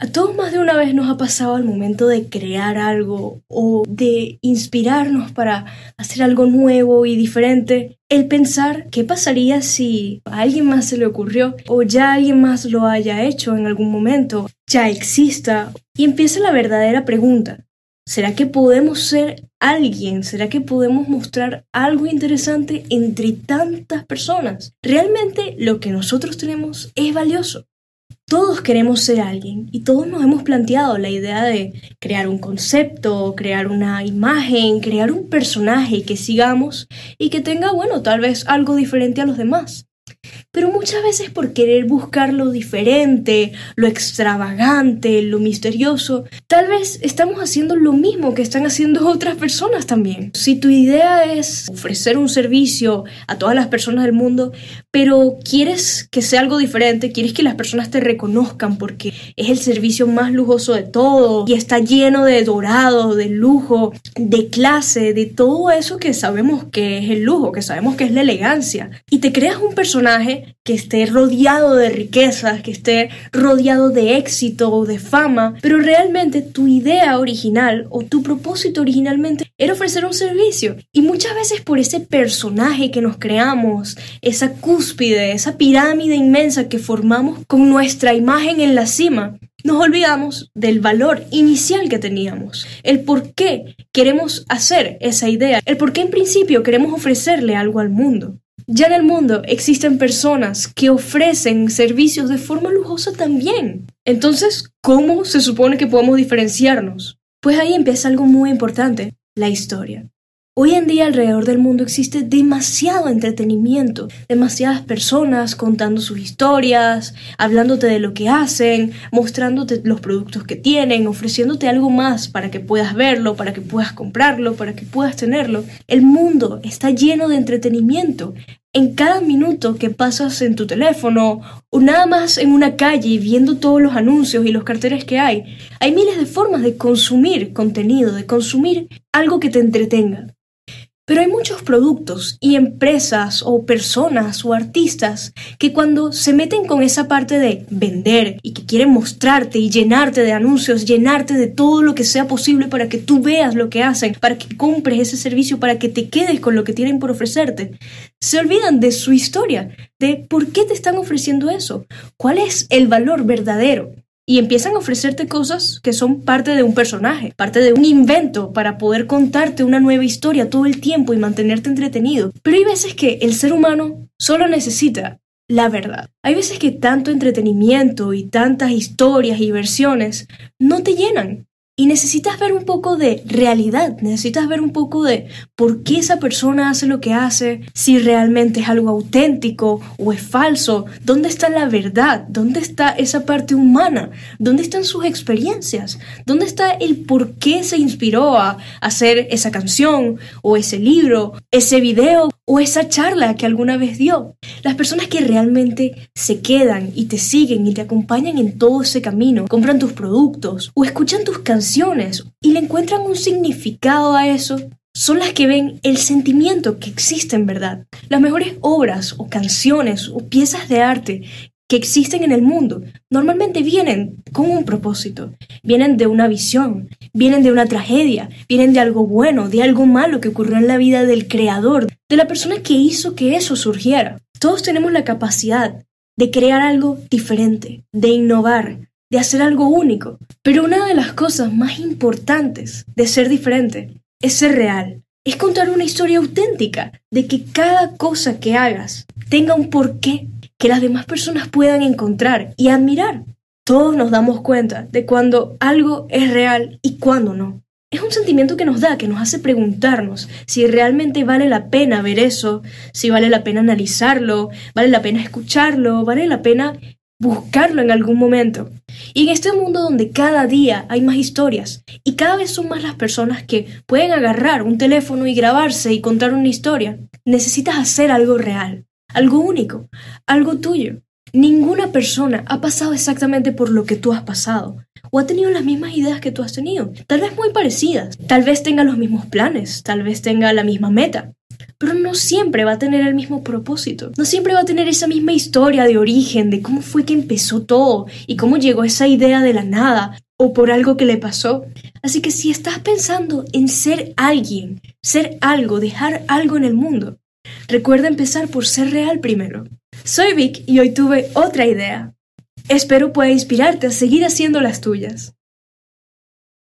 A todos más de una vez nos ha pasado al momento de crear algo o de inspirarnos para hacer algo nuevo y diferente, el pensar qué pasaría si a alguien más se le ocurrió o ya alguien más lo haya hecho en algún momento, ya exista, y empieza la verdadera pregunta. ¿Será que podemos ser alguien? ¿Será que podemos mostrar algo interesante entre tantas personas? ¿Realmente lo que nosotros tenemos es valioso? Todos queremos ser alguien y todos nos hemos planteado la idea de crear un concepto, crear una imagen, crear un personaje que sigamos y que tenga, bueno, tal vez algo diferente a los demás pero muchas veces por querer buscar lo diferente, lo extravagante, lo misterioso, tal vez estamos haciendo lo mismo que están haciendo otras personas también. Si tu idea es ofrecer un servicio a todas las personas del mundo, pero quieres que sea algo diferente, quieres que las personas te reconozcan porque es el servicio más lujoso de todo y está lleno de dorado, de lujo, de clase, de todo eso que sabemos que es el lujo, que sabemos que es la elegancia, y te creas un personaje que esté rodeado de riquezas, que esté rodeado de éxito o de fama, pero realmente tu idea original o tu propósito originalmente era ofrecer un servicio. Y muchas veces por ese personaje que nos creamos, esa cúspide, esa pirámide inmensa que formamos con nuestra imagen en la cima, nos olvidamos del valor inicial que teníamos, el por qué queremos hacer esa idea, el por qué en principio queremos ofrecerle algo al mundo. Ya en el mundo existen personas que ofrecen servicios de forma lujosa también. Entonces, ¿cómo se supone que podemos diferenciarnos? Pues ahí empieza algo muy importante, la historia. Hoy en día alrededor del mundo existe demasiado entretenimiento, demasiadas personas contando sus historias, hablándote de lo que hacen, mostrándote los productos que tienen, ofreciéndote algo más para que puedas verlo, para que puedas comprarlo, para que puedas tenerlo. El mundo está lleno de entretenimiento. En cada minuto que pasas en tu teléfono o nada más en una calle viendo todos los anuncios y los carteles que hay, hay miles de formas de consumir contenido, de consumir algo que te entretenga. Pero hay muchos productos y empresas o personas o artistas que cuando se meten con esa parte de vender y que quieren mostrarte y llenarte de anuncios, llenarte de todo lo que sea posible para que tú veas lo que hacen, para que compres ese servicio, para que te quedes con lo que tienen por ofrecerte, se olvidan de su historia, de por qué te están ofreciendo eso, cuál es el valor verdadero y empiezan a ofrecerte cosas que son parte de un personaje, parte de un invento para poder contarte una nueva historia todo el tiempo y mantenerte entretenido. Pero hay veces que el ser humano solo necesita la verdad. Hay veces que tanto entretenimiento y tantas historias y versiones no te llenan. Y necesitas ver un poco de realidad, necesitas ver un poco de por qué esa persona hace lo que hace, si realmente es algo auténtico o es falso, dónde está la verdad, dónde está esa parte humana, dónde están sus experiencias, dónde está el por qué se inspiró a hacer esa canción o ese libro, ese video o esa charla que alguna vez dio. Las personas que realmente se quedan y te siguen y te acompañan en todo ese camino, compran tus productos o escuchan tus y le encuentran un significado a eso, son las que ven el sentimiento que existe en verdad. Las mejores obras o canciones o piezas de arte que existen en el mundo normalmente vienen con un propósito, vienen de una visión, vienen de una tragedia, vienen de algo bueno, de algo malo que ocurrió en la vida del creador, de la persona que hizo que eso surgiera. Todos tenemos la capacidad de crear algo diferente, de innovar, de hacer algo único. Pero una de las cosas más importantes de ser diferente es ser real, es contar una historia auténtica, de que cada cosa que hagas tenga un porqué que las demás personas puedan encontrar y admirar. Todos nos damos cuenta de cuando algo es real y cuando no. Es un sentimiento que nos da, que nos hace preguntarnos si realmente vale la pena ver eso, si vale la pena analizarlo, vale la pena escucharlo, vale la pena buscarlo en algún momento. Y en este mundo donde cada día hay más historias y cada vez son más las personas que pueden agarrar un teléfono y grabarse y contar una historia, necesitas hacer algo real, algo único, algo tuyo. Ninguna persona ha pasado exactamente por lo que tú has pasado o ha tenido las mismas ideas que tú has tenido, tal vez muy parecidas, tal vez tenga los mismos planes, tal vez tenga la misma meta, pero no siempre va a tener el mismo propósito. No siempre va a tener esa misma historia de origen, de cómo fue que empezó todo y cómo llegó esa idea de la nada o por algo que le pasó. Así que si estás pensando en ser alguien, ser algo, dejar algo en el mundo, recuerda empezar por ser real primero. Soy Vic y hoy tuve otra idea. Espero pueda inspirarte a seguir haciendo las tuyas.